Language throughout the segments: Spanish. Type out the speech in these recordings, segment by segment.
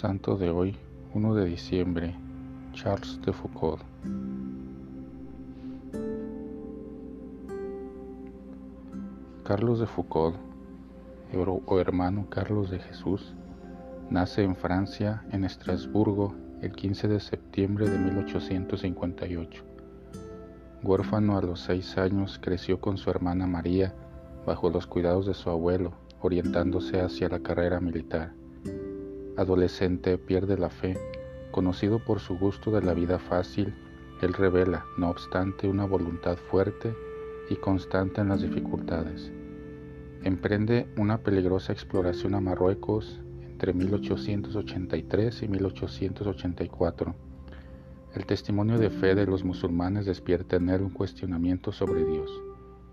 Santo de hoy, 1 de diciembre, Charles de Foucault. Carlos de Foucault, o hermano Carlos de Jesús, nace en Francia, en Estrasburgo, el 15 de septiembre de 1858. Huérfano a los seis años, creció con su hermana María bajo los cuidados de su abuelo, orientándose hacia la carrera militar adolescente pierde la fe. Conocido por su gusto de la vida fácil, él revela, no obstante, una voluntad fuerte y constante en las dificultades. Emprende una peligrosa exploración a Marruecos entre 1883 y 1884. El testimonio de fe de los musulmanes despierta en él un cuestionamiento sobre Dios.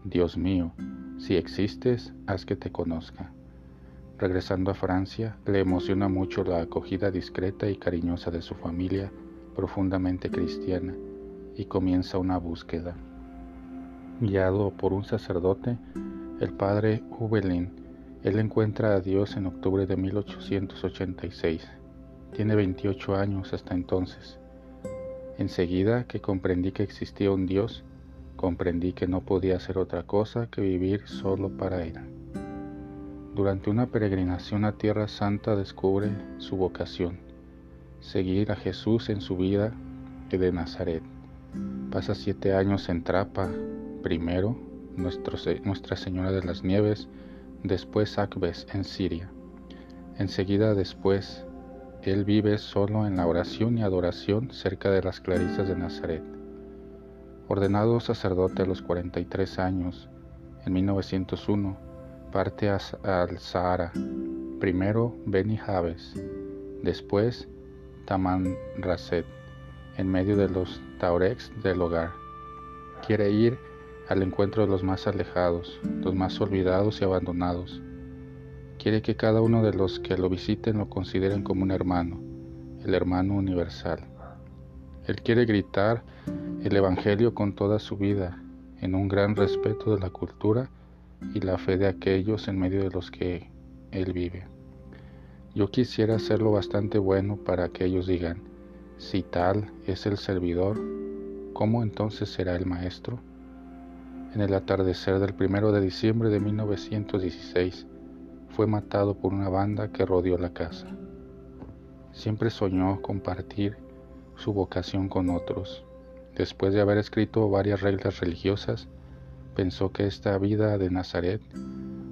Dios mío, si existes, haz que te conozca. Regresando a Francia, le emociona mucho la acogida discreta y cariñosa de su familia, profundamente cristiana, y comienza una búsqueda. Guiado por un sacerdote, el padre Hubelin, él encuentra a Dios en octubre de 1886. Tiene 28 años hasta entonces. Enseguida que comprendí que existía un Dios, comprendí que no podía hacer otra cosa que vivir solo para Él. Durante una peregrinación a Tierra Santa descubre su vocación, seguir a Jesús en su vida de Nazaret. Pasa siete años en Trapa, primero Nuestra Señora de las Nieves, después Akbes en Siria. Enseguida después, él vive solo en la oración y adoración cerca de las Clarisas de Nazaret. Ordenado sacerdote a los 43 años, en 1901, parte al Sahara, primero Beni Jabes, después Taman Raset, en medio de los Taurex del hogar. Quiere ir al encuentro de los más alejados, los más olvidados y abandonados. Quiere que cada uno de los que lo visiten lo consideren como un hermano, el hermano universal. Él quiere gritar el Evangelio con toda su vida, en un gran respeto de la cultura y la fe de aquellos en medio de los que Él vive. Yo quisiera hacerlo bastante bueno para que ellos digan, si tal es el servidor, ¿cómo entonces será el maestro? En el atardecer del primero de diciembre de 1916, fue matado por una banda que rodeó la casa. Siempre soñó compartir su vocación con otros. Después de haber escrito varias reglas religiosas, pensó que esta vida de Nazaret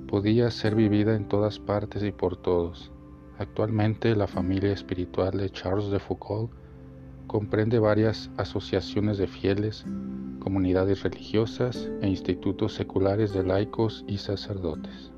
podía ser vivida en todas partes y por todos. Actualmente la familia espiritual de Charles de Foucault comprende varias asociaciones de fieles, comunidades religiosas e institutos seculares de laicos y sacerdotes.